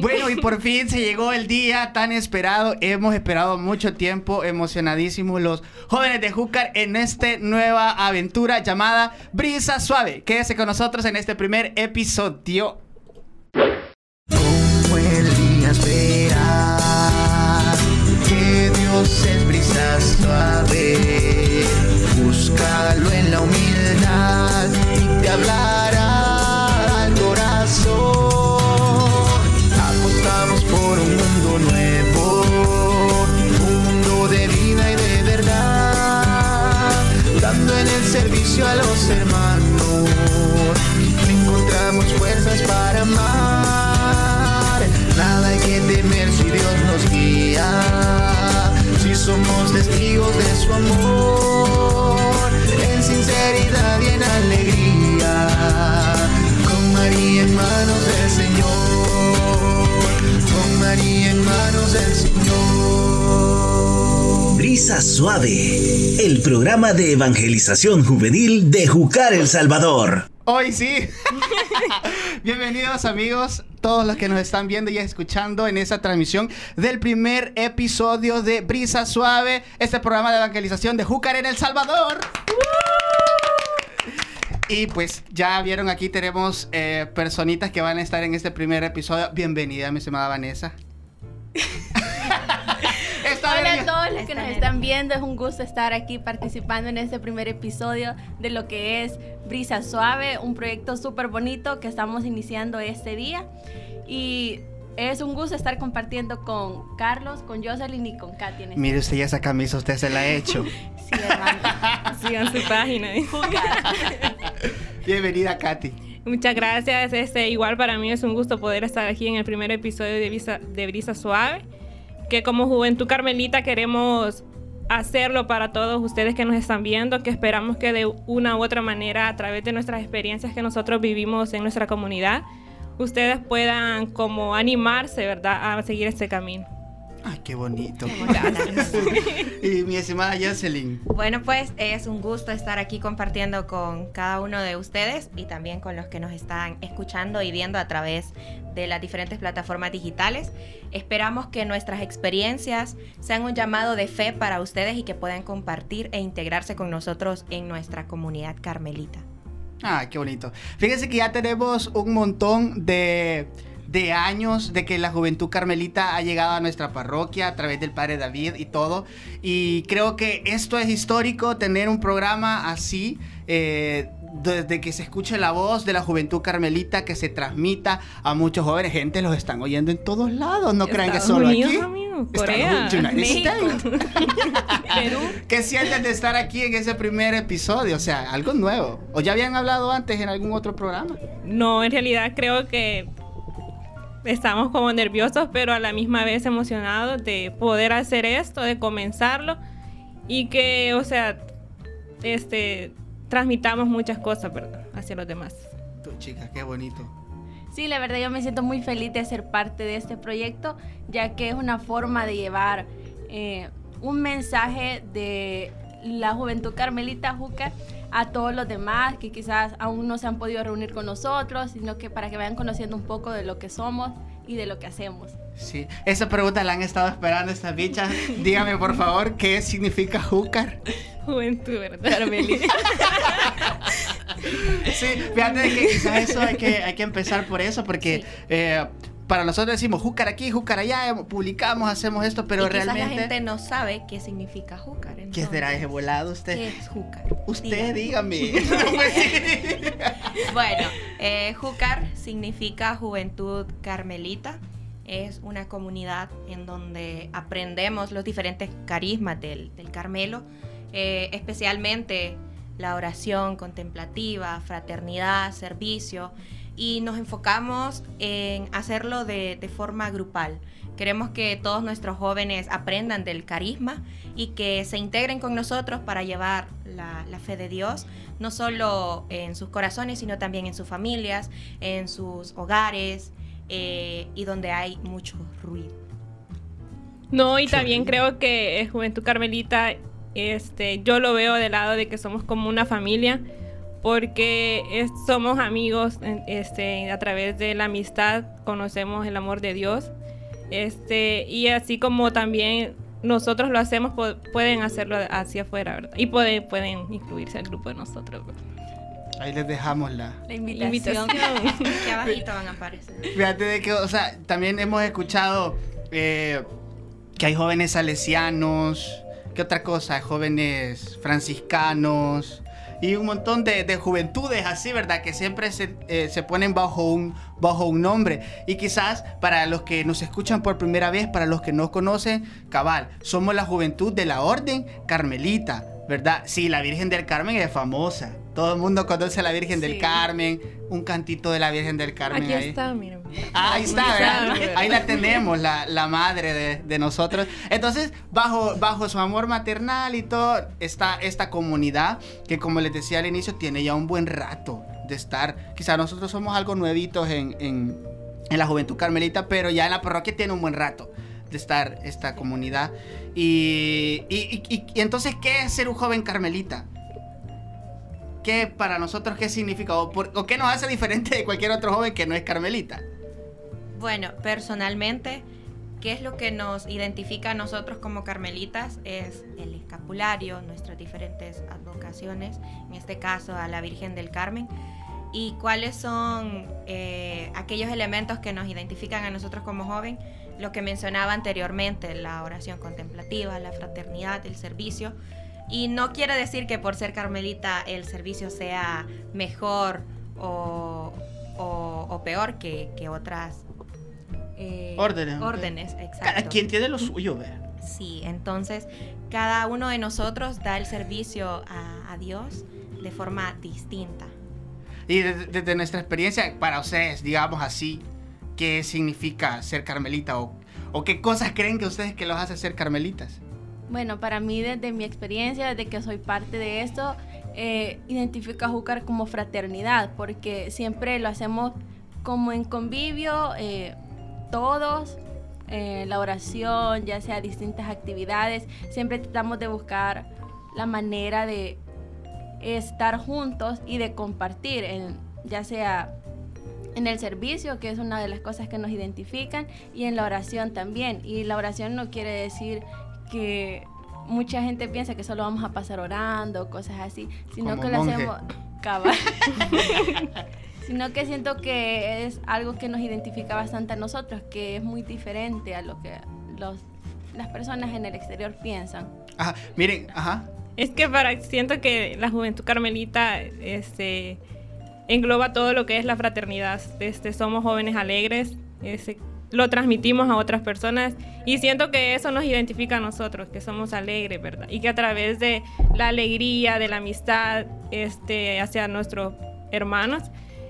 Bueno, y por fin se llegó el día tan esperado. Hemos esperado mucho tiempo, emocionadísimos los jóvenes de Júcar en esta nueva aventura llamada Brisa Suave. Quédese con nosotros en este primer episodio. Como el día esperar que Dios es brisa suave, búscalo en la humildad y te a los hermanos. Encontramos fuerzas para amar. Nada hay que temer si Dios nos guía. Si somos testigos de su amor, en sinceridad y en alegría. Con María en manos del Señor. Con María en manos del Señor. Brisa Suave, el programa de evangelización juvenil de Jucar El Salvador. Hoy sí. Bienvenidos amigos, todos los que nos están viendo y escuchando en esta transmisión del primer episodio de Brisa Suave, este programa de evangelización de Júcar en El Salvador. Y pues ya vieron aquí tenemos eh, personitas que van a estar en este primer episodio. Bienvenida, mi estimada Vanessa. que nos están viendo, es un gusto estar aquí participando en este primer episodio de lo que es Brisa Suave, un proyecto súper bonito que estamos iniciando este día. Y es un gusto estar compartiendo con Carlos, con Jocelyn y con Katy en este Mire usted ya esa camisa, usted se la ha hecho. Sí, hermano. Sigan su página. Bienvenida, Katy. Muchas gracias. Este, igual para mí es un gusto poder estar aquí en el primer episodio de Brisa, de Brisa Suave. Que como Juventud Carmelita queremos hacerlo para todos ustedes que nos están viendo, que esperamos que de una u otra manera, a través de nuestras experiencias que nosotros vivimos en nuestra comunidad, ustedes puedan como animarse, ¿verdad?, a seguir este camino. Ay, qué bonito. Y mi estimada Jocelyn. Bueno, pues es un gusto estar aquí compartiendo con cada uno de ustedes y también con los que nos están escuchando y viendo a través de las diferentes plataformas digitales. Esperamos que nuestras experiencias sean un llamado de fe para ustedes y que puedan compartir e integrarse con nosotros en nuestra comunidad carmelita. Ah, qué bonito. Fíjense que ya tenemos un montón de, de años de que la Juventud Carmelita ha llegado a nuestra parroquia a través del Padre David y todo. Y creo que esto es histórico, tener un programa así. eh, desde que se escuche la voz de la juventud carmelita, que se transmita a muchos jóvenes, gente los están oyendo en todos lados, no crean que solo Unidos, aquí. amigo, Corea. Perú. ¿Qué sienten de estar aquí en ese primer episodio? O sea, algo nuevo. ¿O ya habían hablado antes en algún otro programa? No, en realidad creo que estamos como nerviosos, pero a la misma vez emocionados de poder hacer esto, de comenzarlo y que, o sea, este, transmitamos muchas cosas, ¿verdad? Hacia los demás. Tu chica, qué bonito. Sí, la verdad yo me siento muy feliz de ser parte de este proyecto, ya que es una forma de llevar eh, un mensaje de la juventud carmelita Júcar a todos los demás que quizás aún no se han podido reunir con nosotros, sino que para que vayan conociendo un poco de lo que somos y de lo que hacemos. Sí, esa pregunta la han estado esperando estas bichas. Dígame, por favor, ¿qué significa júcar? Juventud, ¿verdad, Carmelita? Sí, fíjate que quizás eso hay que, hay que empezar por eso, porque eh, para nosotros decimos júcar aquí, júcar allá, publicamos, hacemos esto, pero y realmente... la gente no sabe qué significa júcar. ¿Qué será ese volado usted? ¿Qué es júcar? Usted, Dígame. dígame. Pues. Bueno, eh, Júcar significa Juventud Carmelita. Es una comunidad en donde aprendemos los diferentes carismas del, del Carmelo, eh, especialmente la oración contemplativa, fraternidad, servicio, y nos enfocamos en hacerlo de, de forma grupal. Queremos que todos nuestros jóvenes aprendan del carisma y que se integren con nosotros para llevar la, la fe de Dios, no solo en sus corazones, sino también en sus familias, en sus hogares eh, y donde hay mucho ruido. No, y también creo que eh, Juventud Carmelita, este, yo lo veo del lado de que somos como una familia, porque es- somos amigos, este, a través de la amistad conocemos el amor de Dios, este, y así como también nosotros lo hacemos, pu- pueden hacerlo hacia afuera, ¿verdad? Y pueden, pueden incluirse al grupo de nosotros. ¿verdad? Ahí les dejamos la, La invitación. Aquí abajito van a aparecer. Fíjate de que, o sea, también hemos escuchado eh, que hay jóvenes salesianos, ¿qué otra cosa? Jóvenes franciscanos y un montón de, de juventudes así, ¿verdad? Que siempre se, eh, se ponen bajo un, bajo un nombre. Y quizás para los que nos escuchan por primera vez, para los que no conocen, cabal, somos la juventud de la Orden Carmelita, ¿verdad? Sí, la Virgen del Carmen es famosa. Todo el mundo conoce a la Virgen del Sí. Carmen, un cantito de la Virgen del Carmen Aquí ahí. está, miren. Ah, ahí está, ¿verdad? Ahí la tenemos, la, la madre de, de nosotros. Entonces, bajo, bajo su amor maternal y todo, está esta comunidad que, como les decía al inicio, tiene ya un buen rato de estar. Quizá nosotros somos algo nuevitos en, en, en la Juventud Carmelita, pero ya en la parroquia tiene un buen rato de estar esta comunidad. Y- y- y entonces, ¿qué es ser un joven carmelita? ¿Qué para nosotros qué significa? ¿O, por- o qué nos hace diferente de cualquier otro joven que no es carmelita? Bueno, personalmente, ¿qué es lo que nos identifica a nosotros como carmelitas? Es el escapulario, nuestras diferentes advocaciones, en este caso a la Virgen del Carmen. ¿Y cuáles son eh, aquellos elementos que nos identifican a nosotros como joven? Lo que mencionaba anteriormente, la oración contemplativa, la fraternidad, el servicio. Y no quiere decir que por ser carmelita el servicio sea mejor o, o- o peor que, que otras eh, Órdenes. órdenes, Cada exacto. quien tiene lo suyo, ¿verdad? Sí, entonces cada uno de nosotros da el servicio a, a Dios de forma distinta. Y desde, desde nuestra experiencia, para ustedes, digamos así, ¿qué significa ser carmelita? ¿O, o qué cosas creen que ustedes que los hace ser carmelitas? Bueno, para mí desde mi experiencia, desde que soy parte de esto, eh, identifico a Júcar como fraternidad, porque siempre lo hacemos como en convivio, eh, todos, eh, la oración, ya sea distintas actividades, siempre tratamos de buscar la manera de estar juntos y de compartir, en, ya sea en el servicio, que es una de las cosas que nos identifican, y en la oración también. Y la oración no quiere decir que mucha gente piensa que solo vamos a pasar orando, cosas así, sino Como que lo monje. hacemos cabal. sino que siento que es algo que nos identifica bastante a nosotros, que es muy diferente a lo que los, las personas en el exterior piensan. Ajá, miren, ajá. Es que para siento que la juventud carmelita este engloba todo lo que es la fraternidad. Este somos jóvenes alegres, este, lo transmitimos a otras personas y siento que eso nos identifica a nosotros, que somos alegres, ¿verdad? Y que a través de la alegría, de la amistad este hacia nuestros hermanos,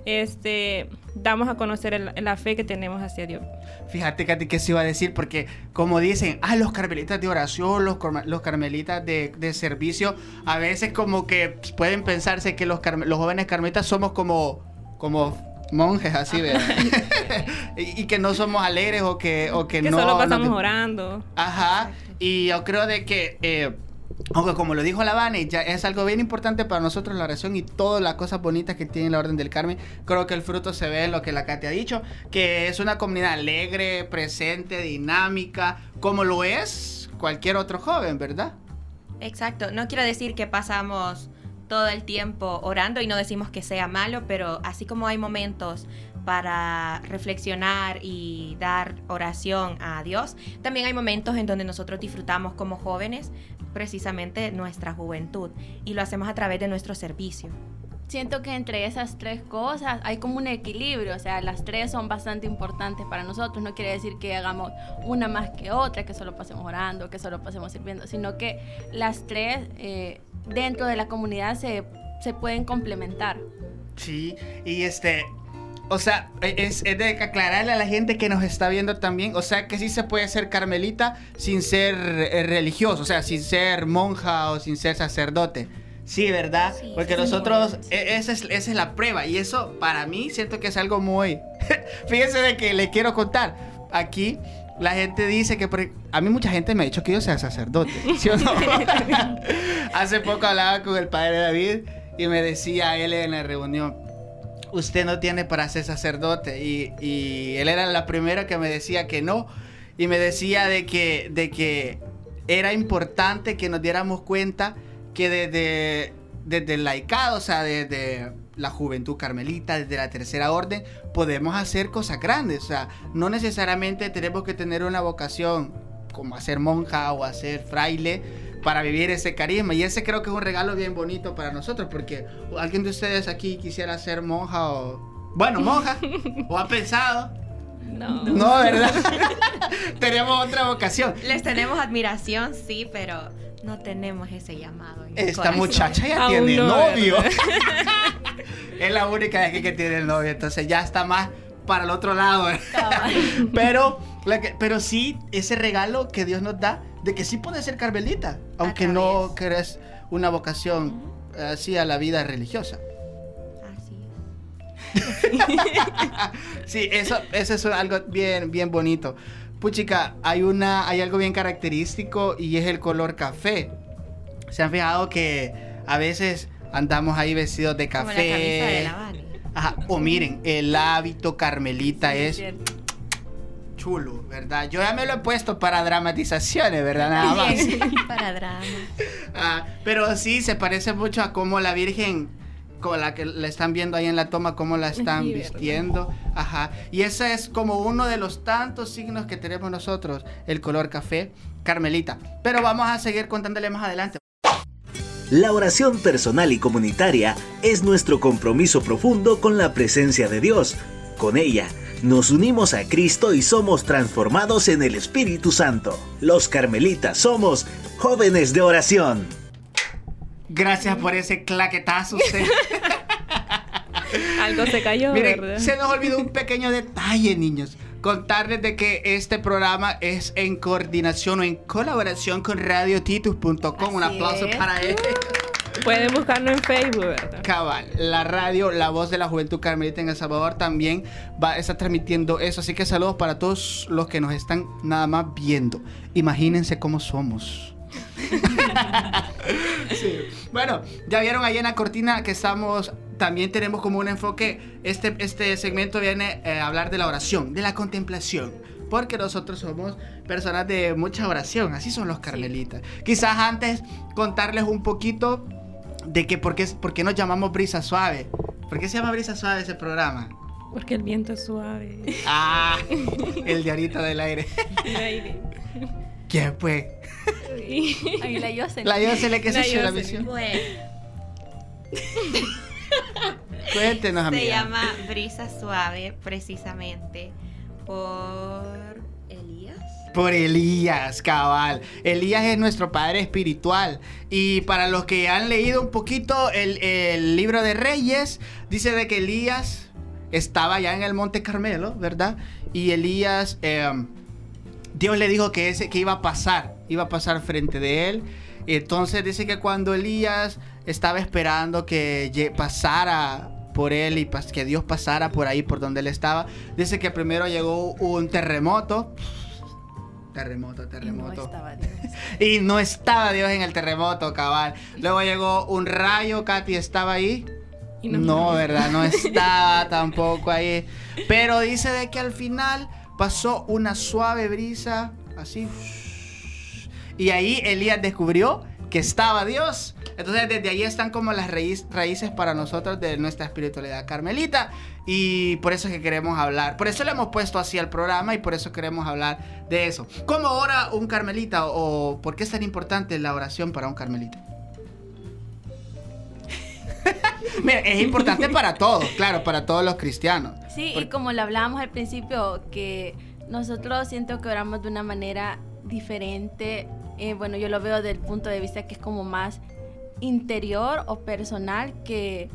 este damos a conocer el- la fe que tenemos hacia Dios. Fíjate, Katy, que se iba a decir, porque como dicen, ah, los carmelitas de oración, los, los carmelitas de, de servicio, a veces como que pueden pensarse que los, los jóvenes carmelitas somos como, como monjes así, ¿verdad? y, y que no somos alegres o que, o que, Que no... solo no pasamos orando. Ajá, y yo creo de que, eh, aunque como lo dijo la Vane, ya es algo bien importante para nosotros la oración y todas las cosas bonitas que tiene la Orden del Carmen, creo que el fruto se ve en lo que la Katy ha dicho, que es una comunidad alegre, presente, dinámica, como lo es cualquier otro joven, ¿verdad? Exacto, no quiero decir que pasamos todo el tiempo orando y no decimos que sea malo, pero así como hay momentos para reflexionar y dar oración a Dios, también hay momentos en donde nosotros disfrutamos como jóvenes precisamente nuestra juventud y lo hacemos a través de nuestro servicio. Siento que entre esas tres cosas hay como un equilibrio, o sea, las tres son bastante importantes para nosotros. No quiere decir que hagamos una más que otra, que solo pasemos orando, que solo pasemos sirviendo, sino que las tres eh, dentro de la comunidad se, se pueden complementar. Sí, y este, o sea, e, es, es de aclararle a la gente que nos está viendo también, o sea, que sí se puede ser carmelita sin ser eh, religioso, o sea, sin ser monja o sin ser sacerdote. Sí, ¿verdad? Sí, Porque sí, nosotros, sí. e- esa es, esa es la prueba y eso para mí siento que es algo muy... Fíjense de que le quiero contar, aquí la gente dice que... por- a mí mucha gente me ha dicho que yo sea sacerdote, ¿sí o no? Hace poco hablaba con el padre David y me decía él en la reunión, usted no tiene para ser sacerdote. Y, y él era la primera que me decía que no. Y me decía de que, de que era importante que nos diéramos cuenta que desde, desde el laicado, o sea, desde la juventud carmelita, desde la tercera orden, podemos hacer cosas grandes. O sea, no necesariamente tenemos que tener una vocación como hacer monja o hacer fraile para vivir ese carisma. Y ese creo que es un regalo bien bonito para nosotros, porque alguien de ustedes aquí quisiera ser monja o... Bueno, monja, o ha pensado. No. No, ¿verdad? Tenemos otra vocación. Les tenemos admiración, sí, pero no tenemos ese llamado. en Esta corazón. muchacha ya Aún tiene no, novio. es la única de aquí que tiene el novio, entonces ya está más para el otro lado. ¿eh? Pero, la que- pero sí, ese regalo que Dios nos da de que sí puedes ser carmelita, aunque no querés una vocación así a la vida religiosa. Sí, eso, eso es algo bien, bien bonito. Puchica, hay una, hay algo bien característico y es el color café. Se han fijado que a veces andamos ahí vestidos de Como café. la camisa de la Vani. Ajá. O miren, el hábito carmelita es chulo, ¿verdad? Yo ya me lo he puesto para dramatizaciones, ¿verdad? Nada más. Para drama. Ah, pero sí, se parece mucho a cómo la Virgen, con la que la están viendo ahí en la toma, cómo la están vistiendo. Ajá. Y ese es como uno de los tantos signos que tenemos nosotros, el color café carmelita. Pero vamos a seguir contándole más adelante. La oración personal y comunitaria es nuestro compromiso profundo con la presencia de Dios. Con ella, nos unimos a Cristo y somos transformados en el Espíritu Santo. Los carmelitas somos jóvenes de oración. Gracias por ese claquetazo. usted. Algo se cayó, Miren, ¿verdad? se nos olvidó un pequeño detalle, niños. Contarles de que este programa es en coordinación o en colaboración con radiotitus.com. Un aplauso es. para él. Pueden buscarlo en Facebook, ¿verdad? Cabal, la radio, la voz de la juventud carmelita en El Salvador también va a estar transmitiendo eso. Así que saludos para todos los que nos están nada más viendo. Imagínense cómo somos. Sí. Bueno, ya vieron ahí en la cortina que estamos, también tenemos como un enfoque, este, este segmento viene eh, a hablar de la oración, de la contemplación. Porque nosotros somos personas de mucha oración, así son los carmelitas. Quizás antes contarles un poquito de que por qué, por qué nos llamamos Brisa Suave. ¿Por qué se llama Brisa Suave ese programa? Porque el viento es suave. Ah, el de ahorita del aire. El aire. ¿Quién fue? Ahí la Yosen. La Yosele que se La hizo la Yosele. misión. Bueno, Cuéntenos, amiga. se llama Brisa Suave precisamente por Elías. Por Elías, cabal. Elías es nuestro padre espiritual. Y para los que han leído un poquito el, el libro de Reyes, dice de que Elías estaba ya en el Monte Carmelo, ¿verdad? Y Elías, eh, Dios le dijo que, ese, que iba a pasar, iba a pasar frente de él. Y entonces dice que cuando Elías estaba esperando que pasara por él y que Dios pasara por ahí por donde él estaba, dice que primero llegó un terremoto. Terremoto, Y no terremoto. estaba Dios. Y no estaba Dios en el terremoto, cabal. Luego llegó un rayo, Katy estaba ahí. Y No, no- ¿verdad? No estaba tampoco ahí. Pero dice de que al final pasó una suave brisa, así. Y ahí Elías descubrió que estaba Dios. Entonces desde ahí están como las raíz- raíces para nosotros de nuestra espiritualidad carmelita. Y por eso es que queremos hablar. Por eso le hemos puesto así al programa y por eso queremos hablar de eso. ¿Cómo ora un carmelita o por qué es tan importante la oración para un carmelita? Mira, es importante para todos, claro, para todos los cristianos. Sí, y Porque- como lo hablábamos al principio, que nosotros siento que oramos de una manera diferente. Eh, bueno, yo lo veo desde el punto de vista que es como más interior o personal, que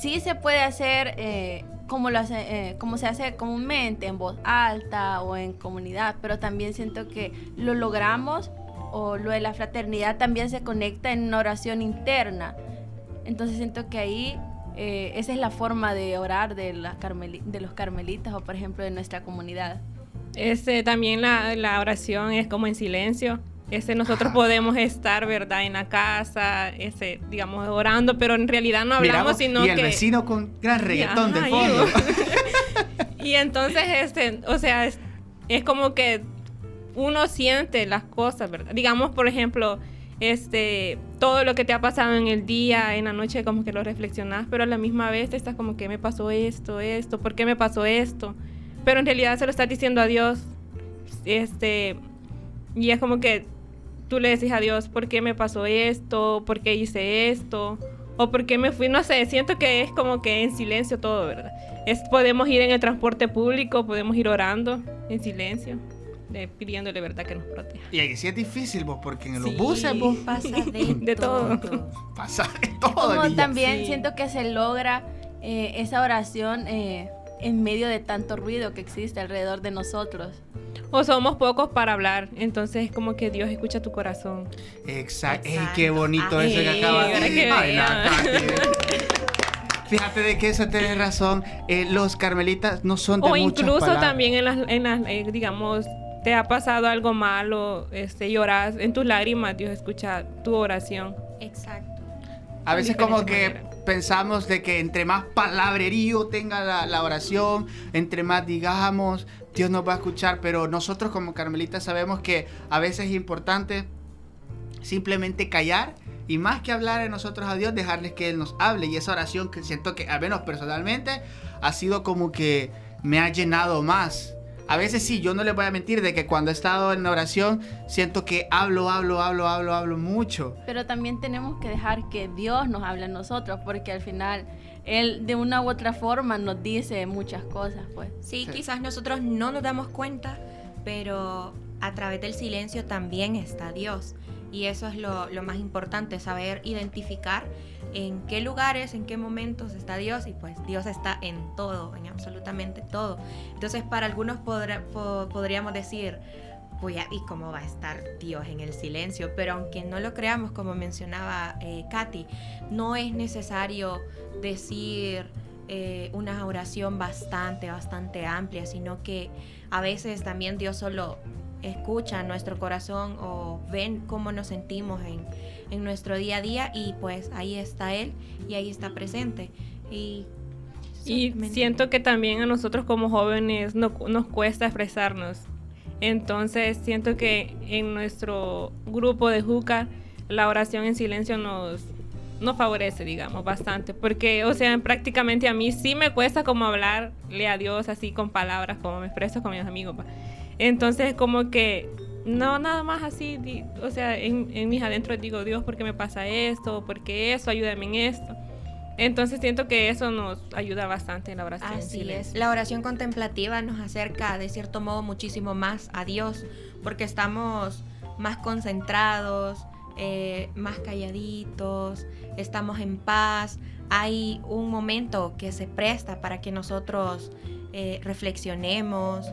sí se puede hacer eh, como, lo hace, eh, como se hace comúnmente, en voz alta o en comunidad, pero también siento que lo logramos o lo de la fraternidad también se conecta en una oración interna. Entonces siento que ahí esa es la forma de orar de, los carmelitas o por ejemplo de nuestra comunidad. Este, también la oración es como en silencio. Ese, nosotros podemos estar, ¿verdad? En la casa, ese, digamos, orando, pero en realidad no hablamos, sino y el que... vecino con gran reggaetón de fondo. y- y entonces, este, o sea, es, es como que uno siente las cosas, ¿verdad? Digamos, por ejemplo, este, todo lo que te ha pasado en el día, en la noche, como que lo reflexionas, pero a la misma vez estás como que me pasó esto, esto, ¿por qué me pasó esto? Pero en realidad se lo estás diciendo a Dios, este, y es como que tú le decís a Dios, ¿por qué me pasó esto? ¿Por qué hice esto? ¿O por qué me fui? No sé, siento que es como que en silencio todo, ¿verdad? Es, podemos ir en el transporte público, podemos ir orando en silencio, eh, pidiéndole, ¿verdad? Que nos proteja. Y ahí sí es difícil, vos, porque en los Sí. buses, vos, Pasa de, De todo. pasa de todo. Como niña. también Sí. siento que se logra eh, esa oración eh, en medio de tanto ruido que existe alrededor de nosotros. O somos pocos para hablar, entonces es como que Dios escucha tu corazón. Exacto. Ey, qué bonito Ay, eso que acabas de. Katy. Fíjate de que eso tienes razón. Eh, los carmelitas no son de O muchas incluso palabras. también en las, en las eh, digamos, te ha pasado algo malo, este, lloras en tus lágrimas, Dios escucha tu oración. Exacto. A veces como que pensamos de que entre más palabrerío tenga la, la oración, entre más digamos, Dios nos va a escuchar, pero nosotros como carmelitas sabemos que a veces es importante simplemente callar y más que hablar en nosotros a Dios, dejarles que Él nos hable. Y esa oración que siento que, al menos personalmente, ha sido como que me ha llenado más. A veces sí, yo no les voy a mentir de que cuando he estado en oración, siento que hablo, hablo, hablo, hablo, hablo mucho. Pero también tenemos que dejar que Dios nos hable a nosotros, porque al final Él de una u otra forma nos dice muchas cosas, pues. Sí, Sí. quizás nosotros no nos damos cuenta, pero a través del silencio también está Dios. Y eso es lo, lo más importante, saber identificar en qué lugares, en qué momentos está Dios. Y pues Dios está en todo, en absolutamente todo. Entonces para algunos podrá- po- podríamos decir, ¿y cómo va a estar Dios en el silencio? Pero aunque no lo creamos, como mencionaba eh, Katy, no es necesario decir eh, una oración bastante, bastante amplia, sino que a veces también Dios solo escucha nuestro corazón o ven cómo nos sentimos en, en nuestro día a día y pues ahí está Él y ahí está presente. Y, Y siento que también a nosotros como jóvenes no- nos cuesta expresarnos. Entonces siento que en nuestro grupo de Juca la oración en silencio nos, nos favorece, digamos, bastante. Porque, o sea, prácticamente a mí sí me cuesta como hablarle a Dios así con palabras, como me expreso con mis amigos. Entonces como que, no, nada más así, di- o sea, en, en mis adentros digo, Dios, ¿por qué me pasa esto? ¿Por qué eso? Ayúdame en esto. Entonces siento que eso nos ayuda bastante en la oración. Así es. La oración contemplativa nos acerca de cierto modo muchísimo más a Dios porque estamos más concentrados, eh, más calladitos, estamos en paz. Hay un momento que se presta para que nosotros eh, reflexionemos,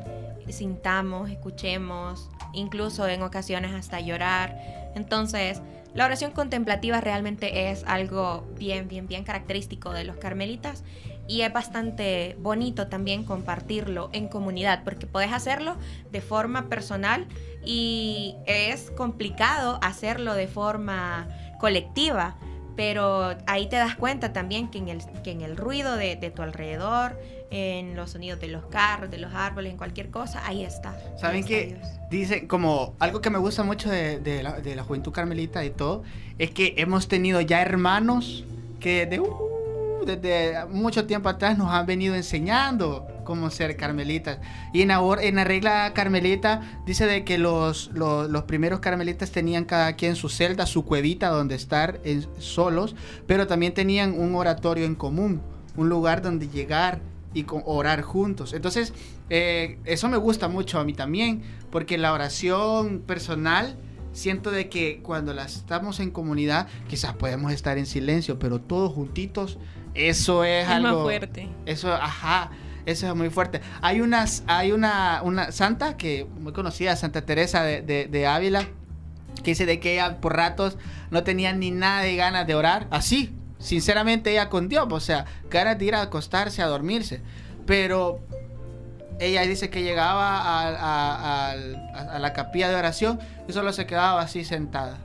sintamos, escuchemos, incluso en ocasiones hasta llorar. Entonces, la oración contemplativa realmente es algo bien, bien, bien característico de los carmelitas y es bastante bonito también compartirlo en comunidad porque puedes hacerlo de forma personal y es complicado hacerlo de forma colectiva. Pero ahí te das cuenta también que en el, que en el ruido de, de tu alrededor, en los sonidos de los carros, de los árboles, en cualquier cosa, ahí está. ¿Saben? Dios. Dicen, como algo que me gusta mucho de, de la, de la juventud carmelita y todo, es que hemos tenido ya hermanos que de, uh, desde mucho tiempo atrás nos han venido enseñando cómo ser carmelitas. Y en or- en la regla carmelita dice de que los, los, los primeros carmelitas tenían cada quien su celda, su cuevita donde estar en- solos, pero también tenían un oratorio en común, un lugar donde llegar y co- orar juntos. Entonces, eh, eso me gusta mucho a mí también, porque la oración personal, siento de que cuando la estamos en comunidad, quizás podemos estar en silencio, pero todos juntitos, eso es, Es algo... más fuerte. Eso, ajá, eso es muy fuerte. Hay unas, hay una, una santa que muy conocida, Santa Teresa de, de- de Ávila, que dice de que ella por ratos no tenía ni nada de ganas de orar, así, sinceramente ella con Dios, o sea, ganas de ir a acostarse, a dormirse, pero ella dice que llegaba a, la capilla de oración y solo se quedaba así sentada,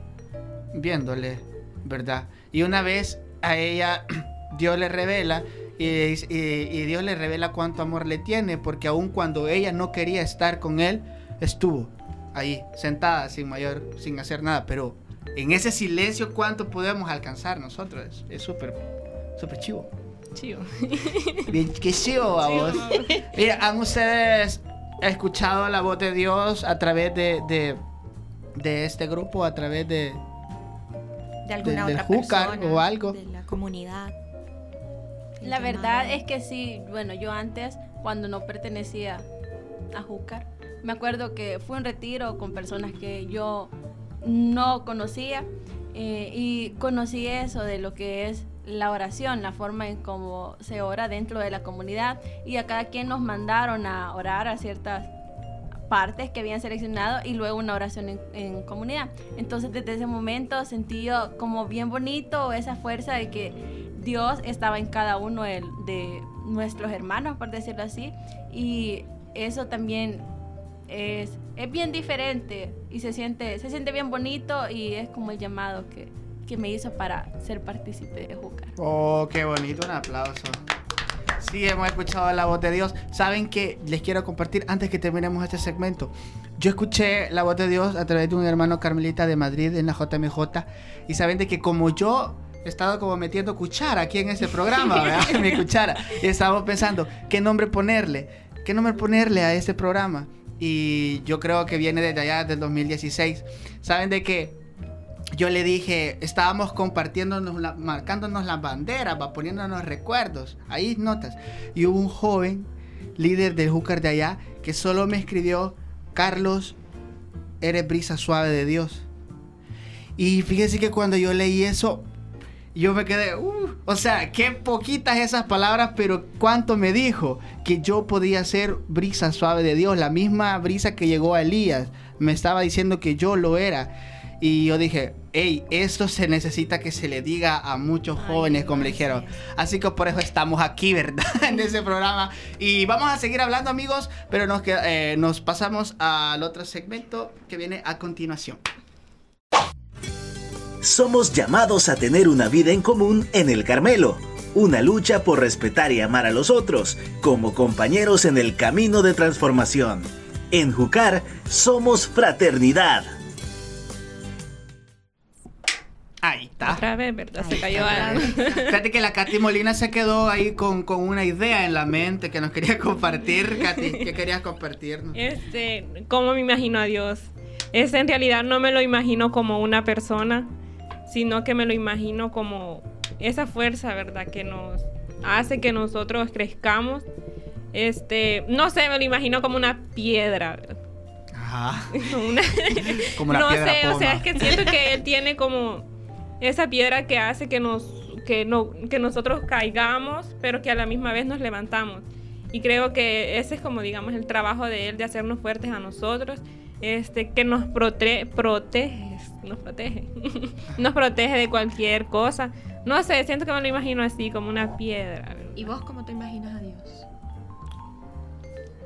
viéndole, ¿verdad? Y una vez a ella Dios le revela y, y- y Dios le revela cuánto amor le tiene, porque aun cuando ella no quería estar con él, estuvo ahí, sentada, sin mayor, sin hacer nada, pero en ese silencio, ¿cuánto podemos alcanzar nosotros? Es súper, súper chivo. Chivo. Bien, qué chivo a vos. Mira, ¿han ustedes escuchado la voz de Dios a través de, de, de este grupo, a través de... De alguna del otra Júcar persona. o algo. De la comunidad. La verdad es que sí, bueno, yo antes, cuando no pertenecía a Júcar, me acuerdo que fue un retiro con personas que yo no conocía eh, y conocí eso de lo que es la oración, la forma en cómo se ora dentro de la comunidad y a cada quien nos mandaron a orar a ciertas partes que habían seleccionado y luego una oración en, comunidad. Entonces desde ese momento sentí como bien bonito esa fuerza de que Dios estaba en cada uno de nuestros hermanos, por decirlo así, y eso también es, es bien diferente y se siente, se siente bien bonito y es como el llamado que, que me hizo para ser partícipe de Júcar. Oh, qué bonito, un aplauso. Sí, hemos escuchado la voz de Dios. Saben que les quiero compartir antes que terminemos este segmento. Yo escuché la voz de Dios a través de un hermano carmelita de Madrid en la JMJ. Y saben de que como yo he estado como metiendo cuchara aquí en ese programa, ¿verdad? Mi cuchara. Y estábamos pensando, ¿qué nombre ponerle? ¿Qué nombre ponerle a este programa? Y yo creo que viene desde allá, del 2016. Saben de que yo le dije, estábamos compartiéndonos, la- marcándonos las banderas, va poniéndonos recuerdos, ahí notas. Y hubo un joven, líder del Júcar de allá, que solo me escribió, Carlos, eres brisa suave de Dios. Y fíjese que cuando yo leí eso, yo me quedé, "Uh", o sea, qué poquitas esas palabras, pero cuánto me dijo que yo podía ser brisa suave de Dios, la misma brisa que llegó a Elías, me estaba diciendo que yo lo era. Y yo dije, hey, esto se necesita que se le diga a muchos Ay, jóvenes, como le dijeron. Así que por eso estamos aquí, ¿verdad? en ese programa. Y vamos a seguir hablando, amigos, pero nos, eh, nos pasamos al otro segmento que viene a continuación. Somos llamados a tener una vida en común en el Carmelo, una lucha por respetar y amar a los otros, como compañeros en el camino de transformación. En Jucar somos fraternidad. Ahí está. Otra vez, ¿verdad? Se cayó algo. Fíjate que la Katy Molina se quedó ahí con, con una idea en la mente que nos quería compartir. Katy, ¿qué querías compartirnos? Este, ¿cómo me imagino a Dios? Es en realidad no me lo imagino como una persona, sino que me lo imagino como esa fuerza, ¿verdad? Que nos hace que nosotros crezcamos. Este, no sé, me lo imagino como una piedra. Ajá. Una- Como la no piedra sé, o sea, es que siento que él tiene como esa piedra que hace que nos que no que nosotros caigamos, pero que a la misma vez nos levantamos. Y creo que ese es como digamos el trabajo de él de hacernos fuertes a nosotros, este que nos prote- protege, nos protege. nos protege de cualquier cosa. No sé, siento que me lo imagino así como una piedra. ¿verdad? ¿Y vos cómo te imaginas a Dios?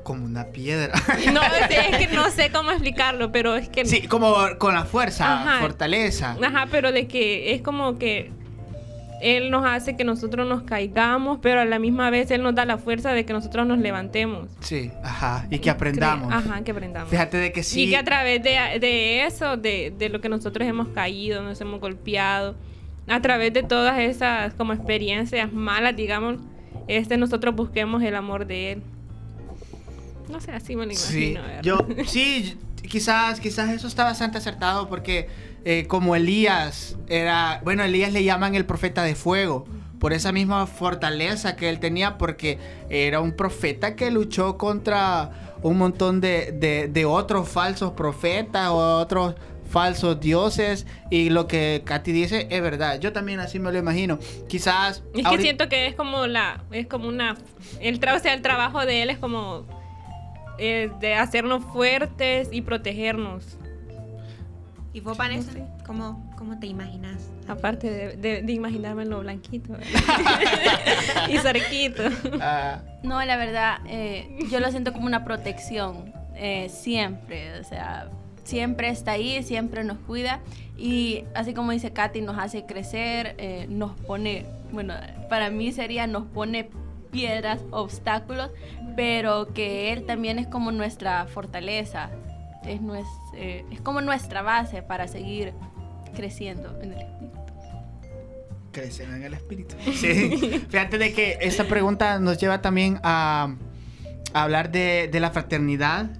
Como una piedra. No, es es que no sé cómo explicarlo, pero es que Sí, como con la fuerza, Ajá. fortaleza. Ajá, pero de que es como que Él nos hace que nosotros nos caigamos, pero a la misma vez Él nos da la fuerza de que nosotros nos levantemos. Sí, ajá. Y que aprendamos. Ajá, que aprendamos. Fíjate de que sí. Y que a través de, de eso, de, de lo que nosotros hemos caído, nos hemos golpeado, a través de todas esas como experiencias malas, digamos, este nosotros busquemos el amor de Él. No sé, así me lo Sí, imagino. ¿verdad? yo, sí, quizás, quizás eso está bastante acertado porque eh, como Elías era, bueno, Elías le llaman el profeta de fuego por esa misma fortaleza que él tenía porque era un profeta que luchó contra un montón de, de- de otros falsos profetas o otros falsos dioses y lo que Katy dice es verdad, yo también así me lo imagino, quizás... Es que ahorita- siento que es como la, es como una, el, tra- o sea, el trabajo de él es como eh, de hacernos fuertes y protegernos. ¿Y vos, Vanessa? ¿Cómo, cómo te imaginas? Aparte de, de, de imaginarme lo blanquito y cerquito. Ah, No, la verdad, eh, yo lo siento como una protección, eh, siempre, o sea, siempre está ahí, siempre nos cuida y así como dice Katy, nos hace crecer, eh, nos pone, bueno, para mí sería nos pone piedras, obstáculos, pero que Él también es como nuestra fortaleza, es, nues- eh, es como nuestra base para seguir creciendo en el espíritu. creciendo en el espíritu. Sí. Fíjate de que esta pregunta nos lleva también a, a hablar de, de la fraternidad.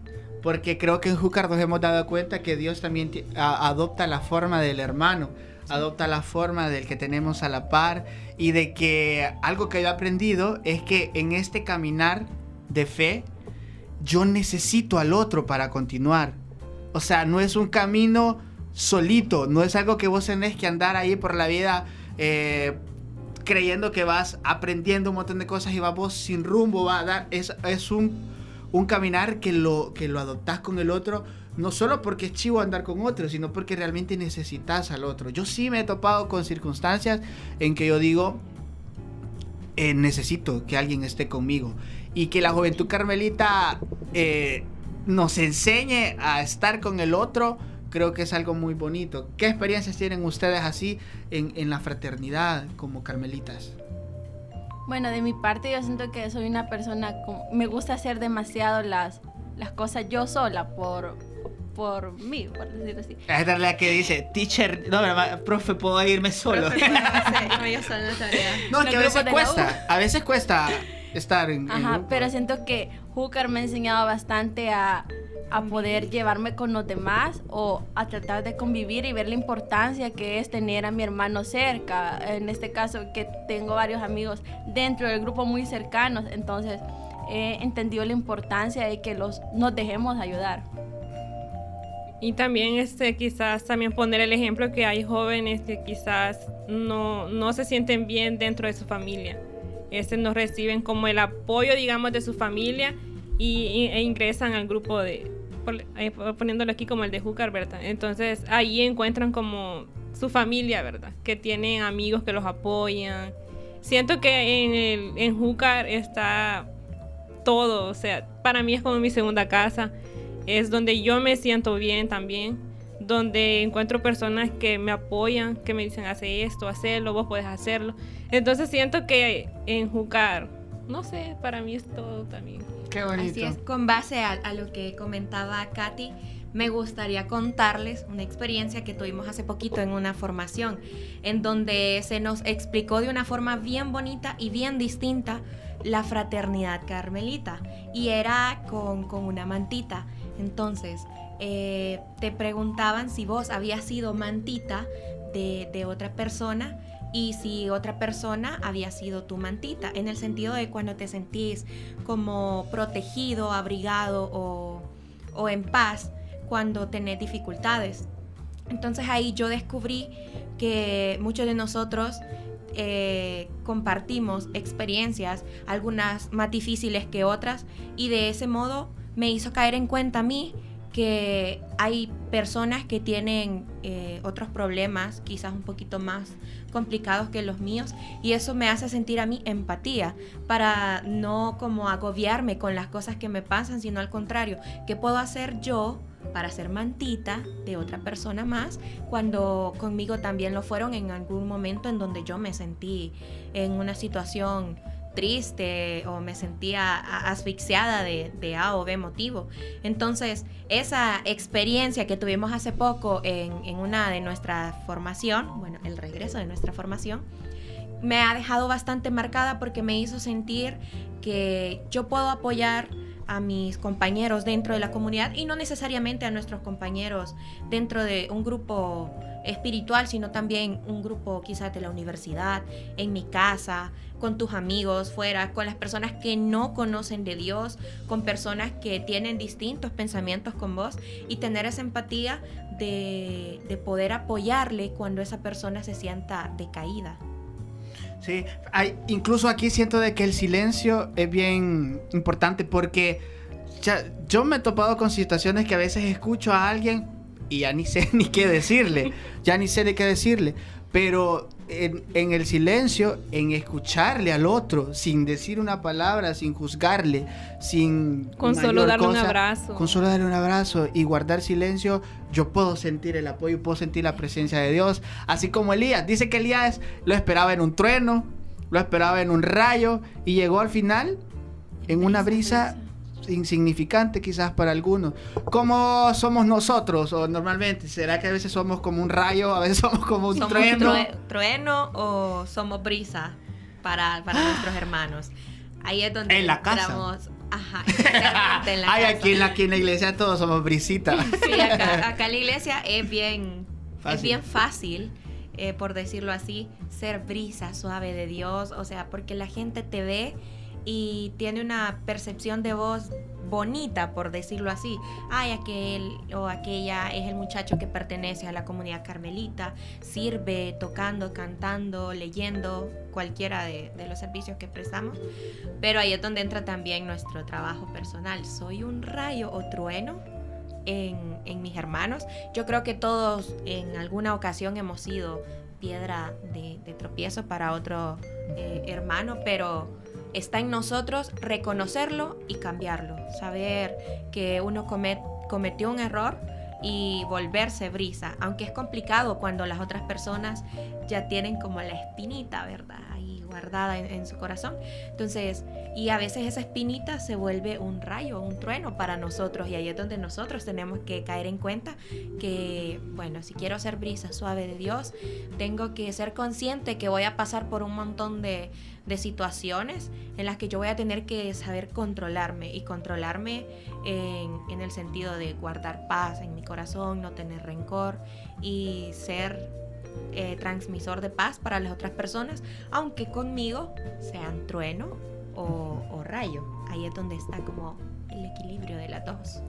Porque creo que en Júcar nos hemos dado cuenta que Dios también a- adopta la forma del hermano, adopta la forma del que tenemos a la par y de que algo que yo he aprendido es que en este caminar de fe yo necesito al otro para continuar. O sea, no es un camino solito, no es algo que vos tenés que andar ahí por la vida eh, creyendo que vas aprendiendo un montón de cosas y vas vos sin rumbo, va a dar, es, es un, un caminar que lo, que lo adoptás con el otro, no solo porque es chivo andar con otro, sino porque realmente necesitas al otro. Yo sí me he topado con circunstancias en que yo digo, eh, necesito que alguien esté conmigo. Y que la juventud carmelita eh, nos enseñe a estar con el otro, creo que es algo muy bonito. ¿Qué experiencias tienen ustedes así en, en la fraternidad como carmelitas? Bueno, de mi parte yo siento que soy una persona, como, me gusta hacer demasiado las, las cosas yo sola por, por mí, por decirlo así. Es la que dice, teacher, no, profe, puedo irme solo. Profe, no, yo sola la tarea. no, Los que a veces cuesta, a veces cuesta estar en, en Ajá, grupo. pero siento que Hooker me ha enseñado bastante a, a poder llevarme con los demás o a tratar de convivir y ver la importancia que es tener a mi hermano cerca. En este caso, que tengo varios amigos dentro del grupo muy cercanos, entonces he entendido la importancia de que los, nos dejemos ayudar. Y también este, quizás también poner el ejemplo que hay jóvenes que quizás no, no se sienten bien dentro de su familia. Este, no reciben como el apoyo, digamos, de su familia y, e ingresan al grupo de, eh, poniéndolo aquí como el de Júcar, ¿verdad? Entonces ahí encuentran como su familia, ¿verdad? Que tienen amigos que los apoyan. Siento que en, el, en Júcar está todo, o sea, para mí es como mi segunda casa, es donde yo me siento bien también, donde encuentro personas que me apoyan, que me dicen, hace esto, hacerlo, vos puedes hacerlo. Entonces siento que en Júcar, no sé, para mí es todo también. Qué bonito. Así es, con base a, a lo que comentaba Katy, me gustaría contarles una experiencia que tuvimos hace poquito en una formación, en donde se nos explicó de una forma bien bonita y bien distinta la fraternidad carmelita, y era con, con una mantita. Entonces, eh, te preguntaban si vos habías sido mantita de, otra persona y si otra persona había sido tu mantita, en el sentido de cuando te sentís como protegido, abrigado o, o en paz cuando tenés dificultades. Entonces ahí yo descubrí que muchos de nosotros eh, compartimos experiencias, algunas más difíciles que otras, y de ese modo me hizo caer en cuenta a mí que hay personas que tienen eh, otros problemas, quizás un poquito más complicados que los míos, y eso me hace sentir a mí empatía para no como agobiarme con las cosas que me pasan, sino al contrario, ¿qué puedo hacer yo? para ser mantita de otra persona más cuando conmigo también lo fueron en algún momento en donde yo me sentí en una situación triste o me sentía asfixiada de, de A o B motivo. Entonces, esa experiencia que tuvimos hace poco en, en una de nuestra formación, bueno, el regreso de nuestra formación, me ha dejado bastante marcada porque me hizo sentir que yo puedo apoyar a mis compañeros dentro de la comunidad y no necesariamente a nuestros compañeros dentro de un grupo espiritual, sino también un grupo quizás de la universidad, en mi casa, con tus amigos fuera, con las personas que no conocen de Dios, con personas que tienen distintos pensamientos con vos y tener esa empatía de, de poder apoyarle cuando esa persona se sienta decaída. Sí, hay, incluso aquí siento de que el silencio es bien importante porque ya- yo me he topado con situaciones que a veces escucho a alguien y ya ni sé ni qué decirle, ya ni sé ni qué decirle. Pero en, en, el silencio, en escucharle al otro, sin decir una palabra, sin juzgarle, sin... Con solo darle cosa, un abrazo. Con solo darle un abrazo y guardar silencio, yo puedo sentir el apoyo, puedo sentir la presencia de Dios. Así como Elías, dice que Elías lo esperaba en un trueno, lo esperaba en un rayo y llegó al final en una brisa insignificante quizás para algunos. ¿Cómo somos nosotros o normalmente? ¿Será que a veces somos como un rayo, a veces somos como un ¿Somos trueno? trueno o somos brisa para, para nuestros hermanos? Ahí es donde en la casa. entramos. Ajá, en la Ay, casa. aquí en la, aquí en la iglesia todos somos brisitas. Sí, acá, acá en la iglesia es bien Fácil. es bien fácil, eh, por decirlo así, ser brisa suave de Dios. O sea, porque la gente te ve y tiene una percepción de voz bonita, por decirlo así. Ay, aquel o aquella es el muchacho que pertenece a la comunidad carmelita, sirve tocando, cantando, leyendo, cualquiera de, los servicios que prestamos. Pero ahí es donde entra también nuestro trabajo personal. Soy un rayo o trueno. En, en mis hermanos, yo creo que todos en alguna ocasión hemos sido piedra de, de tropiezo para otro eh, hermano, pero está en nosotros reconocerlo y cambiarlo, saber que uno comet, cometió un error y volverse brisa, aunque es complicado cuando las otras personas ya tienen como la espinita, ¿verdad? Guardada en, su corazón. Entonces, y a veces esa espinita se vuelve un rayo, un trueno para nosotros y ahí es donde nosotros tenemos que caer en cuenta que, bueno, si quiero ser brisa suave de Dios, tengo que ser consciente que voy a pasar por un montón de, situaciones en las que yo voy a tener que saber controlarme y controlarme en, el sentido de guardar paz en mi corazón, no tener rencor y ser eh, transmisor de paz para las otras personas, aunque conmigo sean trueno o, o rayo. Ahí es donde está como el equilibrio de las dos.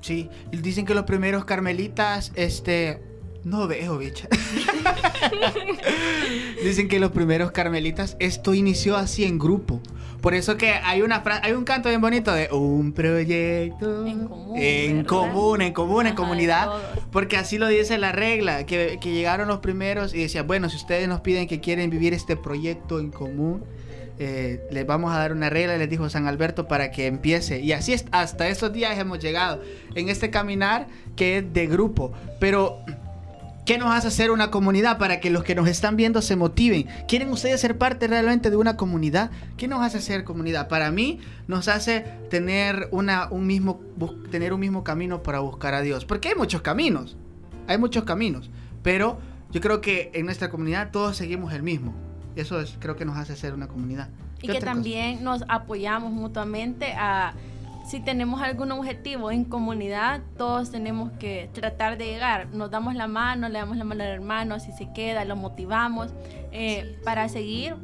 Sí, dicen que los primeros carmelitas, este, no veo, bicha. Dicen que los primeros carmelitas, esto inició así en grupo. Por eso que hay una hay un canto bien bonito de un proyecto en común, en común, en común, en comunidad. Porque así lo dice la regla, que, que llegaron los primeros y decía, bueno, si ustedes nos piden que quieren vivir este proyecto en común, eh, les vamos a dar una regla, les dijo San Alberto, para que empiece. Y así es, hasta estos días hemos llegado en este caminar que es de grupo. Pero ¿Qué nos hace ser una comunidad para que los que nos están viendo se motiven? ¿Quieren ustedes ser parte realmente de una comunidad? ¿Qué nos hace ser comunidad? Para mí nos hace tener, una, un, mismo, tener un mismo camino para buscar a Dios. Porque hay muchos caminos, hay muchos caminos. Pero yo creo que en nuestra comunidad todos seguimos el mismo. Eso es, creo que nos hace ser una comunidad. Y que también cosa? nos apoyamos mutuamente a si tenemos algún objetivo en comunidad, todos tenemos que tratar de llegar. Nos damos la mano, le damos la mano al hermano, si se queda, lo motivamos eh, sí. para seguir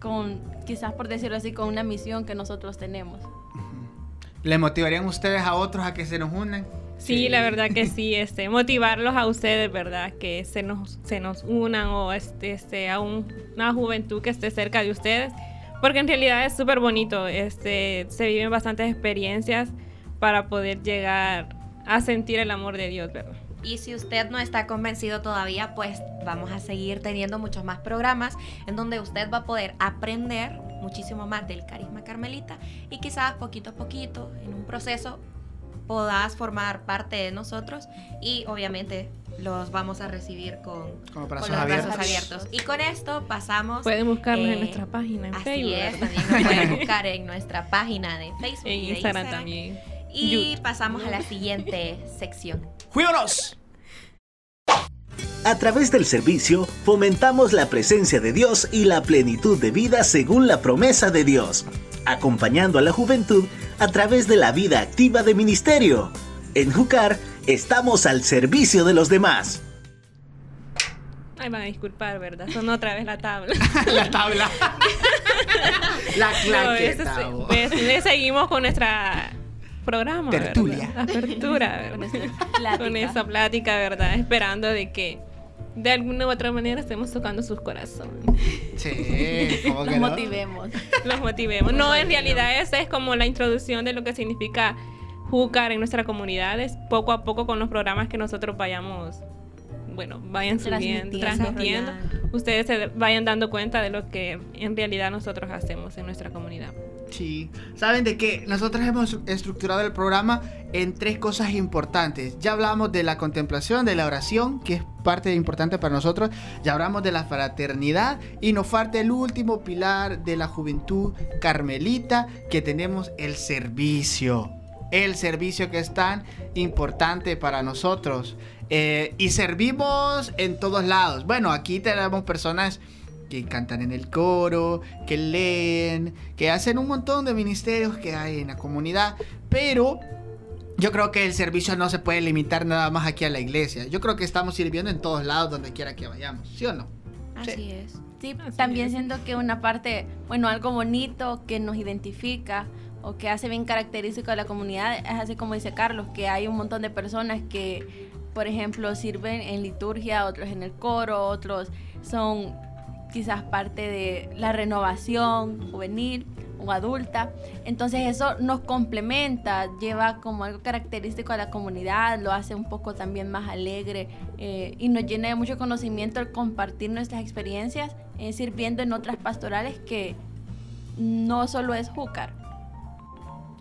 con, quizás por decirlo así, con una misión que nosotros tenemos. ¿Le motivarían ustedes a otros a que se nos unan? Sí, sí, la verdad que sí, este, motivarlos a ustedes, ¿verdad? Que se nos, se nos unan o este, este, a un, una juventud que esté cerca de ustedes porque en realidad es súper bonito, este, se viven bastantes experiencias para poder llegar a sentir el amor de Dios, ¿verdad? Y si usted no está convencido todavía, pues vamos a seguir teniendo muchos más programas en donde usted va a poder aprender muchísimo más del carisma carmelita y quizás poquito a poquito, en un proceso, puedas formar parte de nosotros y obviamente los vamos a recibir con, con, brazos, con los abiertos. brazos abiertos. Y con esto pasamos. Pueden buscarnos eh, en nuestra página en así Facebook. Es, también nos pueden buscar en nuestra página de Facebook. En y Instagram, Instagram también. Y YouTube. pasamos a la siguiente sección. ¡Fuímonos! A través del servicio fomentamos la presencia de Dios y la plenitud de vida según la promesa de Dios, acompañando a la juventud a través de la vida activa de ministerio. En Jucar estamos al servicio de los demás. Ay, van a disculpar, ¿verdad? Son otra vez la tabla. la tabla. la claqueta. No, pues, le seguimos con nuestra programa. Tertulia. ¿verdad? Apertura, ¿verdad? con esa plática, ¿verdad? Esperando de que de alguna u otra manera estemos tocando sus corazones. Sí, como que Los no? motivemos. Los motivemos. No, en realidad esa es como la introducción de lo que significa Júcar en nuestras comunidades, poco a poco con los programas que nosotros vayamos, bueno, vayan subiendo, transmitiendo, ustedes se vayan dando cuenta de lo que en realidad nosotros hacemos en nuestra comunidad. Sí, saben de que nosotros hemos estructurado el programa en tres cosas importantes. Ya hablamos de la contemplación, de la oración, que es parte importante para nosotros. Ya hablamos de la fraternidad y nos falta el último pilar de la juventud carmelita, que tenemos el servicio. El servicio que es tan importante para nosotros. Eh, y servimos en todos lados. Bueno, aquí tenemos personas que cantan en el coro, que leen, que hacen un montón de ministerios que hay en la comunidad, pero yo creo que el servicio no se puede limitar nada más aquí a la iglesia. Yo creo que estamos sirviendo en todos lados donde quiera que vayamos, ¿sí o no? Así es. Sí, también siento que una parte, bueno, algo bonito que nos identifica o que hace bien característico a la comunidad es así como dice Carlos, que hay un montón de personas que, por ejemplo, sirven en liturgia, otros en el coro, otros son quizás parte de la renovación juvenil o adulta. Entonces eso nos complementa, lleva como algo característico a la comunidad, lo hace un poco también más alegre eh, y nos llena de mucho conocimiento el compartir nuestras experiencias eh, sirviendo en otras pastorales que no solo es Júcar.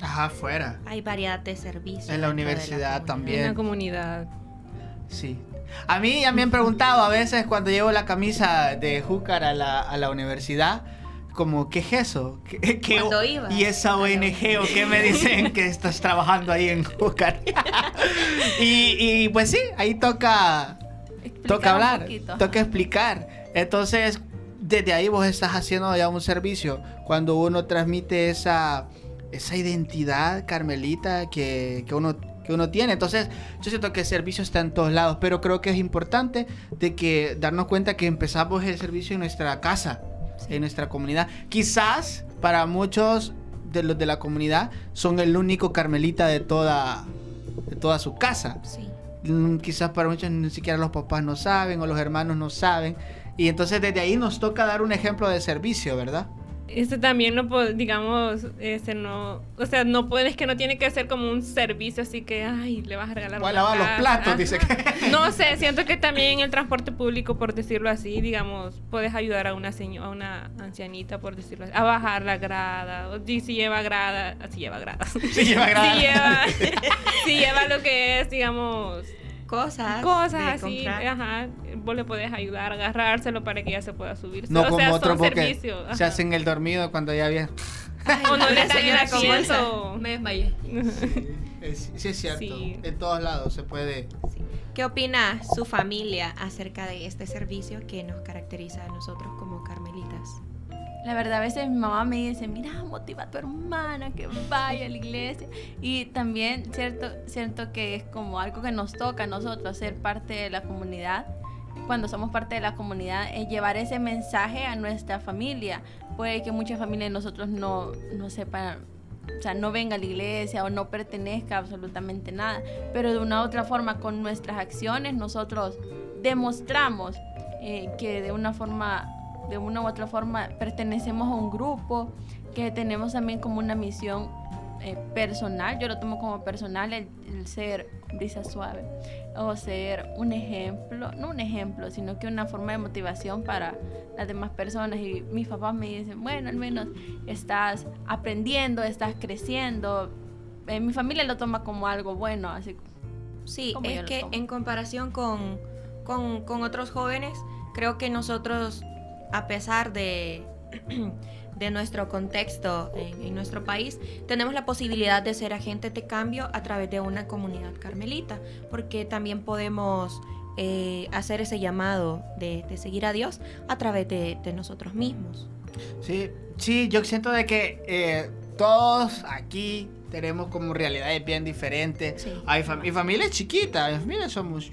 Ajá, fuera. Hay variedad de servicios. En la universidad también. En la comunidad. Sí, a mí ya me han preguntado a veces cuando llevo la camisa de Júcar a la, a la universidad, como, ¿qué es eso? ¿Qué, qué iba ¿Y esa ONG o qué me dicen que estás trabajando ahí en Júcar? y, y, pues sí, ahí toca, toca hablar, toca explicar. Entonces, desde ahí vos estás haciendo ya un servicio. Cuando uno transmite esa, esa identidad carmelita que, que uno que uno tiene. Entonces, yo siento que el servicio está en todos lados, pero creo que es importante de que darnos cuenta que empezamos el servicio en nuestra casa, en nuestra comunidad. Quizás para muchos de los de la comunidad son el único carmelita de toda de toda su casa. Sí. Mm, quizás para muchos ni siquiera los papás no saben o los hermanos no saben. Y entonces desde ahí nos toca dar un ejemplo de servicio, ¿verdad? Este también no digamos, este no, o sea, no puedes que no tiene que ser como un servicio así que, ay, le vas a regalar. O a lavar los platos, dice que. No sé, siento que también en el transporte público, por decirlo así, digamos, puedes ayudar a una señora, a una ancianita, por decirlo así, a bajar la grada, o si lleva grada, si lleva grada. Si lleva grada. si lleva, si lleva lo que es, digamos, cosas. Cosas así, ajá. Vos le podés ayudar a agarrárselo para que ya se pueda subir. No o como sea, otro porque se hacen el dormido cuando ya había... o no le haciendo. Me desmayé. Sí, es, cierto. En todos lados se puede. ¿Qué opina su familia acerca de este servicio que nos caracteriza a nosotros como carmelitas? La verdad, a veces mi mamá me dice, mira, motiva a tu hermana que vaya a la iglesia. Y también cierto, cierto que es como algo que nos toca a nosotros, ser parte de la comunidad. Cuando somos parte de la comunidad, es llevar ese mensaje a nuestra familia. Puede que muchas familias de nosotros no, no sepan o sea, no venga a la iglesia o no pertenezca absolutamente nada, pero de una u otra forma con nuestras acciones nosotros demostramos eh, que de una forma de una u otra forma pertenecemos a un grupo, que tenemos también como una misión eh, personal, yo lo tomo como personal, el, ser brisa suave, o ser un ejemplo, no un ejemplo, sino que una forma de motivación para las demás personas. Y mis papás me dicen, bueno, al menos estás aprendiendo, estás creciendo. Eh, mi familia lo toma como algo bueno, así Sí, es que en comparación con, con, con otros jóvenes, creo que nosotros a pesar de, de nuestro contexto en, nuestro país, tenemos la posibilidad de ser agentes de cambio a través de una comunidad carmelita, porque también podemos eh, hacer ese llamado de, seguir a Dios a través de, nosotros mismos. Sí, sí, yo siento de que eh, todos aquí tenemos como realidades bien diferentes. Hay mi familia es chiquita, mi familia somos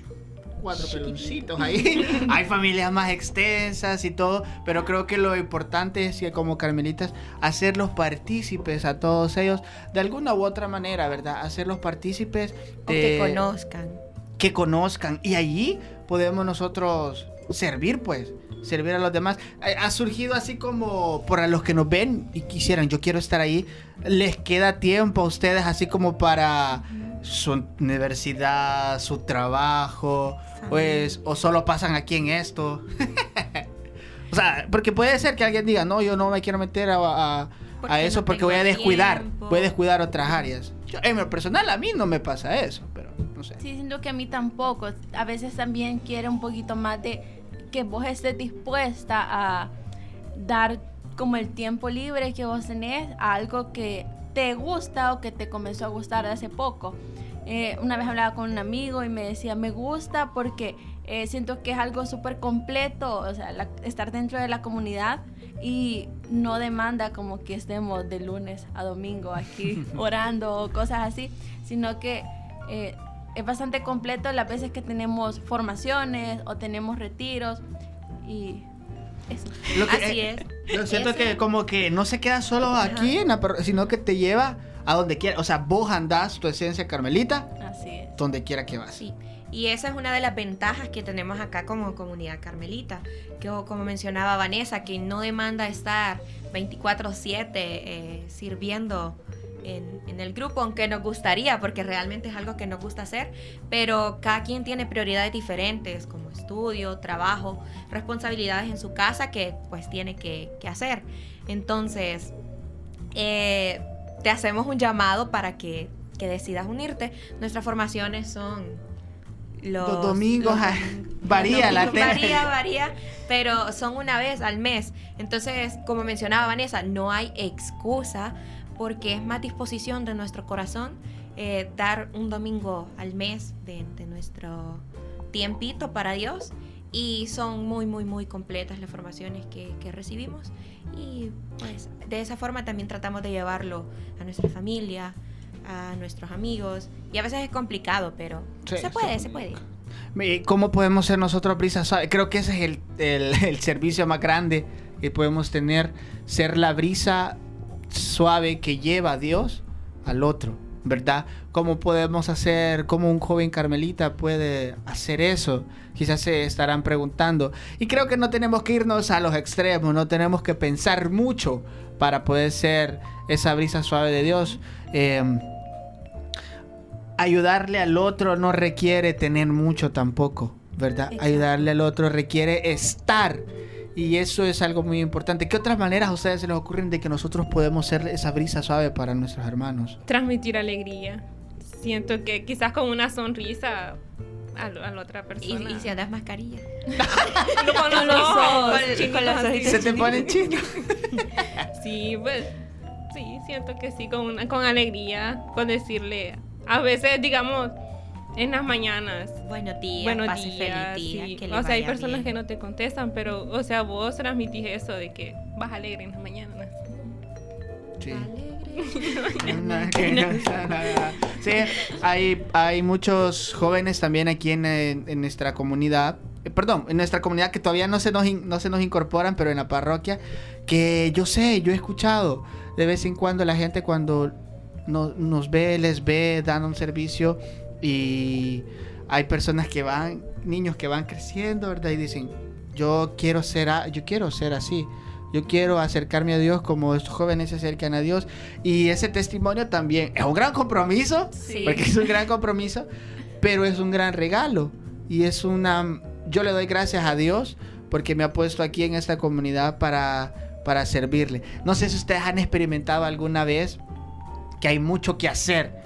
cuatro peloncitos ahí. Hay familias más extensas y todo, pero creo que lo importante es que como carmelitas hacerlos partícipes a todos ellos de alguna u otra manera, ¿verdad? Hacerlos partícipes de... que conozcan. Que conozcan. Y allí podemos nosotros servir, pues. servir a los demás. Ha surgido así como para los que nos ven y quisieran, yo quiero estar ahí, les queda tiempo a ustedes así como para su universidad, su trabajo, pues, o solo pasan aquí en esto. o sea, porque puede ser que alguien diga, no, yo no me quiero meter a, a- a Porque eso no porque voy a descuidar, tiempo. voy a descuidar otras áreas. Yo, en lo personal a mí no me pasa eso, pero no sé. Sí, siento que a mí tampoco. A veces también quiere un poquito más de que vos estés dispuesta a dar como el tiempo libre que vos tenés a algo que te gusta o que te comenzó a gustar de hace poco. Eh, una vez hablaba con un amigo y me decía, me gusta porque eh, siento que es algo súper completo, o sea, la- estar dentro de la comunidad y no demanda como que estemos de lunes a domingo aquí orando o cosas así, sino que eh, es bastante completo las veces que tenemos formaciones o tenemos retiros y eso. Lo que- Así eh, es. Yo siento Eso. que como que no se queda solo aquí, en la sino que te lleva a donde quiera. O sea, vos andás tu esencia carmelita Así es. donde quiera que vas. Sí, y esa es una de las ventajas que tenemos acá como comunidad carmelita, que como mencionaba Vanessa, que no demanda estar 24/7 eh, sirviendo en, en el grupo, aunque nos gustaría, porque realmente es algo que nos gusta hacer, pero cada quien tiene prioridades diferentes, como estudio, trabajo, responsabilidades en su casa que pues tiene que, que hacer. Entonces, eh, te hacemos un llamado para que, que decidas unirte. Nuestras formaciones son los, Los domingos, los ah, domingos- varía la domingos, Varía, varía, pero son una vez al mes. Entonces, como mencionaba Vanessa, no hay excusa porque es más disposición de nuestro corazón eh, dar un domingo al mes de, de nuestro tiempito para Dios. Y son muy, muy, muy completas las formaciones que, que recibimos. Y pues de esa forma también tratamos de llevarlo a nuestra familia, a nuestros amigos. Y a veces es complicado, pero Sí, se puede, sí. se puede. ¿Y ¿Cómo podemos ser nosotros brisa suave? Creo que ese es el, el- el servicio más grande que podemos tener. Ser la brisa suave que lleva a Dios al otro, ¿verdad? ¿Cómo podemos hacer, cómo un joven carmelita puede hacer eso? Quizás se estarán preguntando. Y creo que no tenemos que irnos a los extremos, no tenemos que pensar mucho para poder ser esa brisa suave de Dios. Em, ayudarle al otro no requiere tener mucho tampoco, ¿verdad? Ayudarle al otro requiere estar. Y eso es algo muy importante. ¿Qué otras maneras a ustedes se les ocurren de que nosotros podemos ser esa brisa suave para nuestros hermanos? Transmitir alegría. Siento que quizás con una sonrisa a, la- a la otra persona. y si andas mascarilla. No, con los ojos, con los. Se te pone chino. Sí, pues sí, siento que sí, con, una- con alegría, con decirle, a veces, digamos, en las mañanas, Buenos días, buenos pase días, feliz día, sí. que le o sea, hay personas bien. que no te contestan, pero, o sea, vos transmitís eso de que vas alegre en las mañanas. Sí. Alegre. Sí, hay, hay muchos jóvenes también aquí en, en- en nuestra comunidad. eh, Perdón, en nuestra comunidad que todavía no se, nos in- no se nos incorporan, pero en la parroquia, que yo sé, yo he escuchado de vez en cuando la gente cuando no- nos ve, les ve dando un servicio y hay personas que van, niños que van creciendo, ¿verdad? Y dicen, yo quiero ser, a- yo quiero ser así. Yo quiero acercarme a Dios como estos jóvenes se acercan a Dios. Y ese testimonio también es un gran compromiso, Sí. porque es un gran compromiso, pero es un gran regalo. Y es una... Yo le doy gracias a Dios porque me ha puesto aquí en esta comunidad para, para servirle. No sé si ustedes han experimentado alguna vez que hay mucho que hacer.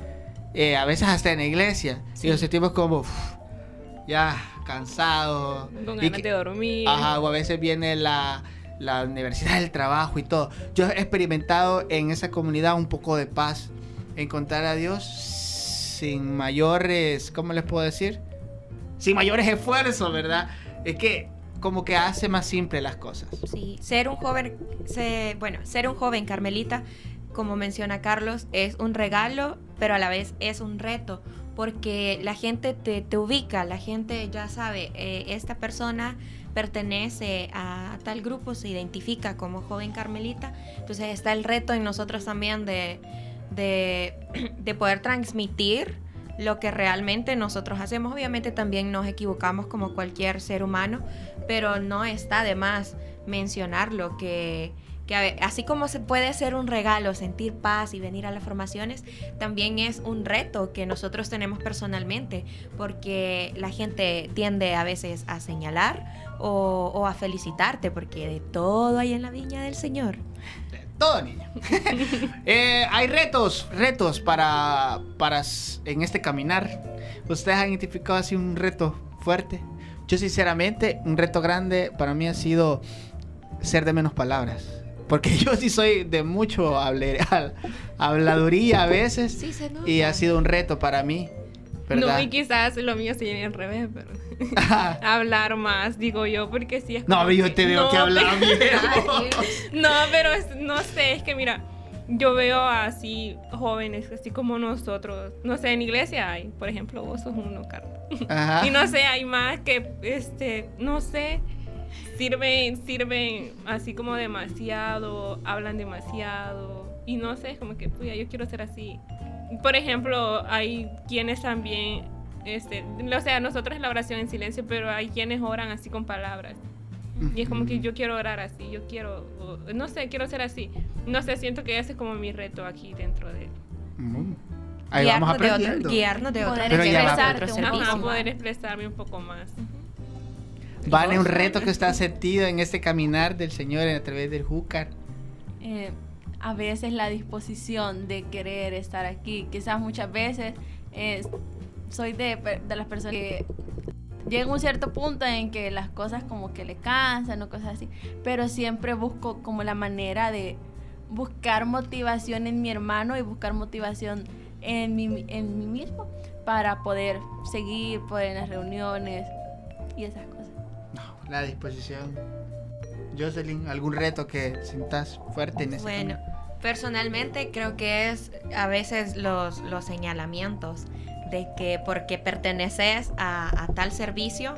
Eh, a veces hasta en la iglesia. Y nos sentimos como... uf, ya, cansado. Con ganas que- de dormir. Ajá, o a veces viene la, la universidad del trabajo y todo. Yo he experimentado en esa comunidad un poco de paz. Encontrar a Dios sin mayores, ¿cómo les puedo decir? Sin mayores esfuerzos, ¿verdad? Es que como que hace más simple las cosas. Sí, ser un joven, bueno, ser un joven carmelita, como menciona Carlos, es un regalo, pero a la vez es un reto, porque la gente te, te ubica, la gente ya sabe, eh, esta persona pertenece a, tal grupo, se identifica como joven carmelita, entonces está el reto en nosotros también de, de, de poder transmitir lo que realmente nosotros hacemos. Obviamente también nos equivocamos como cualquier ser humano, pero no está de más mencionarlo que que así como se puede ser un regalo sentir paz y venir a las formaciones, también es un reto que nosotros tenemos personalmente, porque la gente tiende a veces a señalar o, a felicitarte, porque de todo hay en la viña del Señor. De todo, niña. Eh, hay retos, retos para, para en este caminar. ¿Ustedes han identificado así un reto fuerte? Yo sinceramente, un reto grande para mí ha sido ser de menos palabras porque yo sí soy de mucho habladuría a veces. y ha sido un reto para mí. No, y quizás lo mío sería al revés, pero hablar más, digo yo, porque sí es No, yo te veo que hablas No, pero no sé, es que mira, yo veo así jóvenes, así como nosotros, no sé, en iglesia hay, por ejemplo, vos sos uno, Carlos. y no sé, hay más que, este, no sé, sirven, sirven así como demasiado, hablan demasiado. Y no sé, es como que, puya, yo quiero ser así. Por ejemplo, hay quienes también, este, o sea, nosotros es la oración en silencio, pero hay quienes oran así con palabras. Y es como que yo quiero orar así, yo quiero, no sé, quiero ser así. No sé, siento que ese es como mi reto aquí dentro de... Mm. Ahí vamos aprendiendo. De guiarnos de otro, poder, poder expresarme un poco más. Vale, un reto que está sentido en este caminar del Señor a través del Júcar. Eh, a veces la disposición de querer estar aquí, quizás muchas veces soy de, de, las personas que llega un cierto punto en que las cosas como que le cansan o cosas así, pero siempre busco como la manera de buscar motivación en mi hermano y buscar motivación en mí, en mí mismo para poder seguir, poder en las reuniones y esas cosas la disposición. Jocelyn, ¿algún reto que sientas fuerte en este Bueno, personalmente creo que es a veces los, los señalamientos de que porque perteneces a, tal servicio,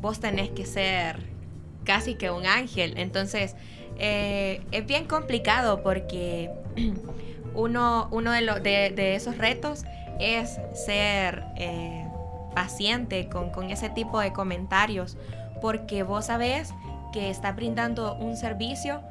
vos tenés que ser casi que un ángel. Entonces, eh, es bien complicado porque uno, uno de, de, de, esos retos es ser eh, paciente con, con, ese tipo de comentarios porque vos sabés que está brindando un servicio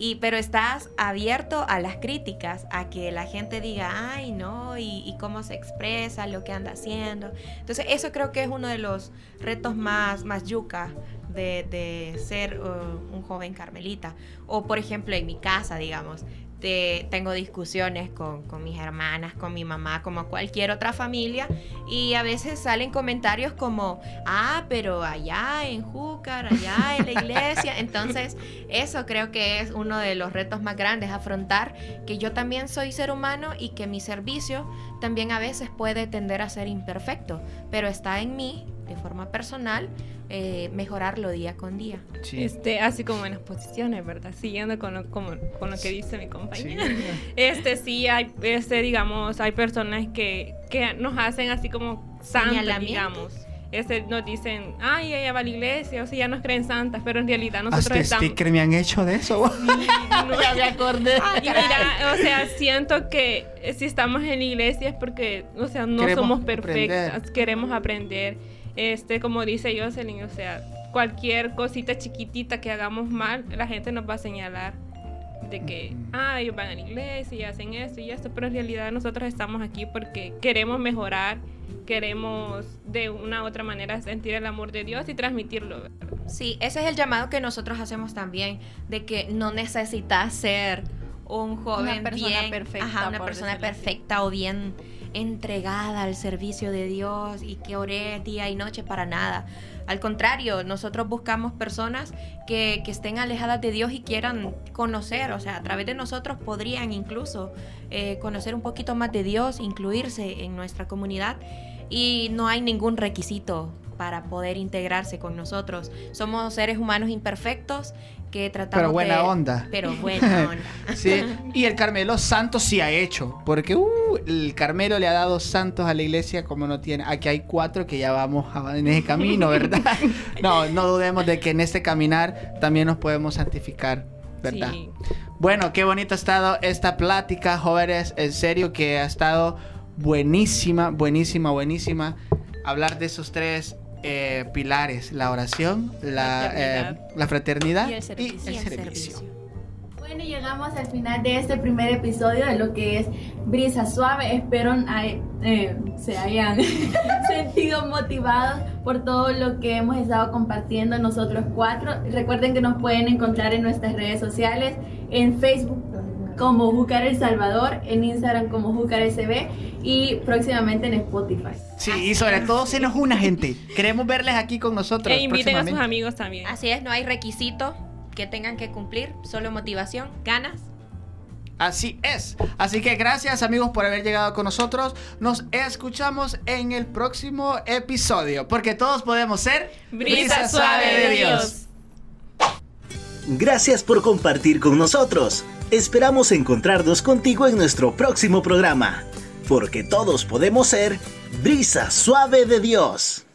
y, pero estás abierto a las críticas, a que la gente diga, ay, no, y, cómo se expresa, lo que anda haciendo. Entonces, eso creo que es uno de los retos más, más yuca de, ser uh, un joven carmelita. O, por ejemplo, en mi casa, digamos, tengo discusiones con, mis hermanas, con mi mamá, como cualquier otra familia, y a veces salen comentarios como, ah, pero allá en Júcar, allá en la iglesia. Entonces, eso creo que es uno de los retos más grandes, afrontar que yo también soy ser humano y que mi servicio también a veces puede tender a ser imperfecto, pero está en mí de forma personal eh, mejorarlo día con día. Este, así como en las posiciones, ¿verdad? Siguiendo con lo, con lo que dice mi compañera. Este, sí, hay, este, digamos, hay personas que, que nos hacen así como santas, digamos. Este, nos dicen, ay, ella va a la iglesia, o sea, ya nos creen santas, pero en realidad nosotros Hasta estamos... sticker me han hecho de eso. ya me acordé. y mira, o sea, siento que si estamos en la iglesia es porque, o sea, no somos perfectas, queremos aprender este, como dice Jocelyn, o sea, cualquier cosita chiquitita que hagamos mal, la gente nos va a señalar de que, ah, ellos van a la iglesia y hacen esto y esto, pero en realidad nosotros estamos aquí porque queremos mejorar, queremos de una u otra manera sentir el amor de Dios y transmitirlo. Sí, ese es el llamado que nosotros hacemos también, de que no necesitas ser un joven una persona bien, perfecta, una persona perfecta o bien entregada al servicio de Dios y que ore día y noche para nada. Al contrario, nosotros buscamos personas que, estén alejadas de Dios y quieran conocer, o sea, a través de nosotros podrían incluso eh, conocer un poquito más de Dios, incluirse en nuestra comunidad y no hay ningún requisito para poder integrarse con nosotros. Somos seres humanos imperfectos que tratamos Pero buena onda. Pero buena onda. sí, y el Carmelo santos sí ha hecho, porque uh, el Carmelo le ha dado santos a la iglesia como no tiene. Aquí hay cuatro que ya vamos en ese camino, ¿verdad? no, no dudemos de que en este caminar también nos podemos santificar, ¿verdad? Bueno, qué bonito ha estado esta plática, jóvenes, en serio que ha estado buenísima, buenísima, buenísima hablar de esos tres eh, pilares, la oración, la, Fraternidad. eh, la fraternidad Y el servicio. Y el servicio. Bueno, llegamos al final de este primer episodio de lo que es Brisa Suave. Espero ay- eh, se hayan sentido motivados por todo lo que hemos estado compartiendo nosotros cuatro. Recuerden que nos pueden encontrar en nuestras redes sociales, en Facebook como Júcar El Salvador, en Instagram como Júcar SB y próximamente en Spotify. Sí, y sobre todo se nos una gente. Queremos verles aquí con nosotros. E inviten a sus amigos también. Así es, no hay requisito que tengan que cumplir, solo motivación, ganas. Así es. Así que gracias amigos por haber llegado con nosotros. Nos escuchamos en el próximo episodio. Porque todos podemos ser Brisa suave de Dios. Gracias por compartir con nosotros. Esperamos encontrarnos contigo en nuestro próximo programa, porque todos podemos ser Brisa Suave de Dios.